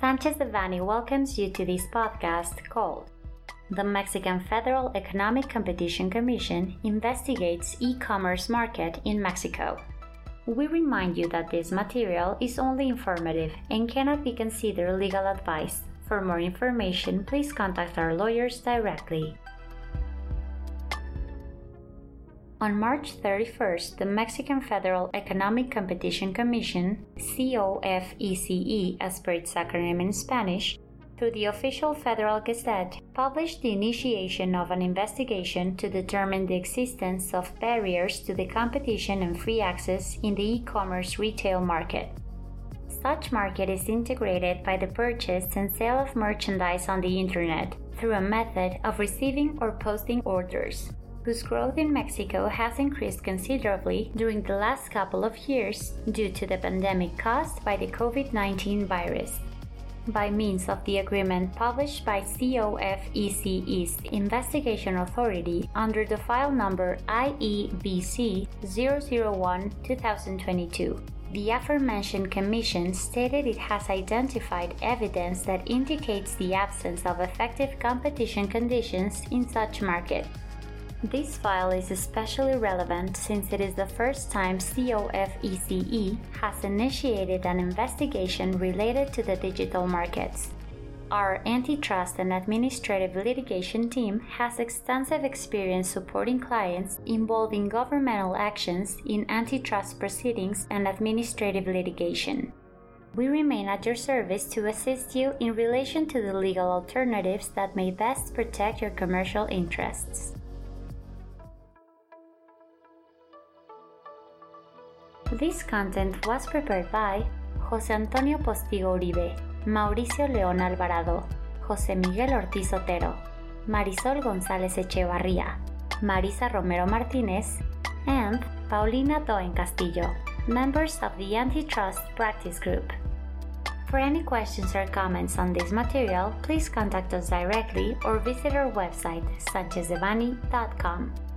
Sanchez Devanny welcomes you to this podcast called The Mexican Federal Economic Competition Commission investigates e-commerce market in Mexico. We remind you that this material is only informative and cannot be considered legal advice. For more information, please contact our lawyers directly. On March 31st, the Mexican Federal Economic Competition Commission, COFECE as per its acronym in Spanish, through the official Federal Gazette, published the initiation of an investigation to determine the existence of barriers to the competition and free access in the e commerce retail market. Such market is integrated by the purchase and sale of merchandise on the Internet through a method of receiving or posting orders whose growth in Mexico has increased considerably during the last couple of years due to the pandemic caused by the COVID 19 virus. By means of the agreement published by COFECE's Investigation Authority under the file number IEBC 001 2022, the aforementioned Commission stated it has identified evidence that indicates the absence of effective competition conditions in such market this file is especially relevant since it is the first time COFECE has initiated an investigation related to the digital markets. Our antitrust and administrative litigation team has extensive experience supporting clients involving governmental actions in antitrust proceedings and administrative litigation. We remain at your service to assist you in relation to the legal alternatives that may best protect your commercial interests. This content was prepared by José Antonio Postigo Uribe, Mauricio León Alvarado, José Miguel Ortiz Otero, Marisol González Echevarría, Marisa Romero Martínez, and Paulina Toen Castillo, members of the Antitrust Practice Group. For any questions or comments on this material, please contact us directly or visit our website, sanchezdevanny.com.